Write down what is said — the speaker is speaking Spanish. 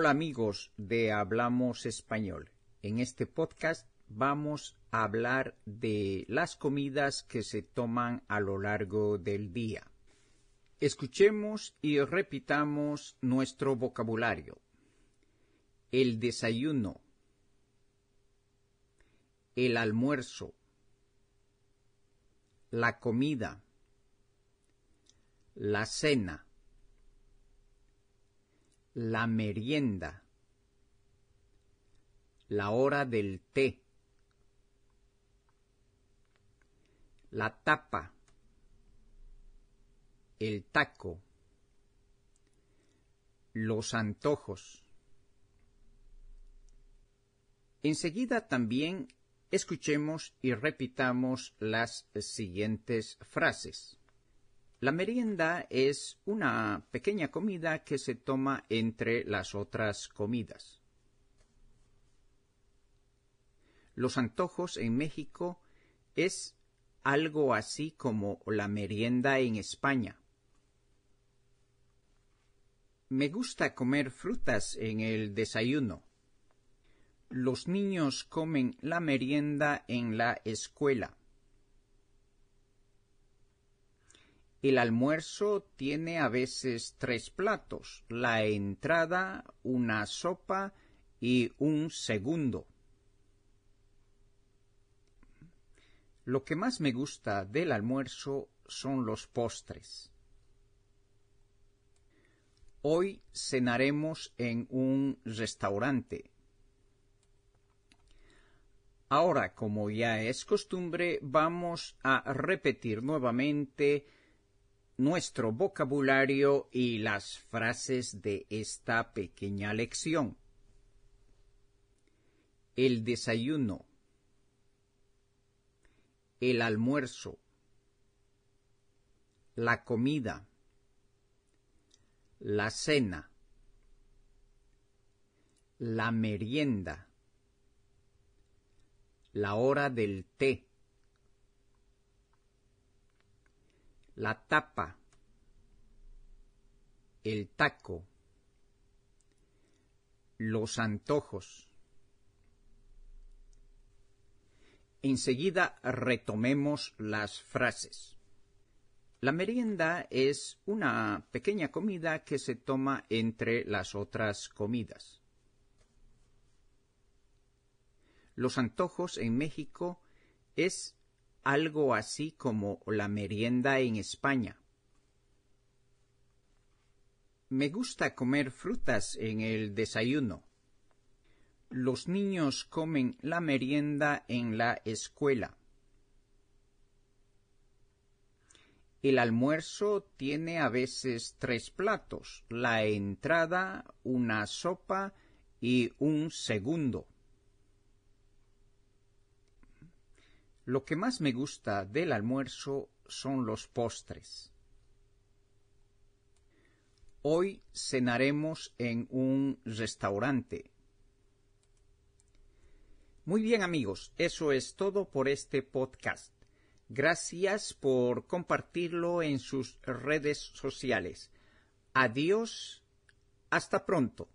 Hola amigos de Hablamos Español. En este podcast vamos a hablar de las comidas que se toman a lo largo del día. Escuchemos y repitamos nuestro vocabulario. El desayuno. El almuerzo. La comida. La cena. La merienda. La hora del té. La tapa. El taco. Los antojos. Enseguida también escuchemos y repitamos las siguientes frases. La merienda es una pequeña comida que se toma entre las otras comidas. Los antojos en México es algo así como la merienda en España. Me gusta comer frutas en el desayuno. Los niños comen la merienda en la escuela. El almuerzo tiene a veces tres platos, la entrada, una sopa y un segundo. Lo que más me gusta del almuerzo son los postres. Hoy cenaremos en un restaurante. Ahora, como ya es costumbre, vamos a repetir nuevamente nuestro vocabulario y las frases de esta pequeña lección. El desayuno. El almuerzo. La comida. La cena. La merienda. La hora del té la tapa, el taco, los antojos. Enseguida retomemos las frases. La merienda es una pequeña comida que se toma entre las otras comidas. Los antojos en México es algo así como la merienda en España. Me gusta comer frutas en el desayuno. Los niños comen la merienda en la escuela. El almuerzo tiene a veces tres platos, la entrada, una sopa y un segundo. Lo que más me gusta del almuerzo son los postres. Hoy cenaremos en un restaurante. Muy bien amigos, eso es todo por este podcast. Gracias por compartirlo en sus redes sociales. Adiós. Hasta pronto.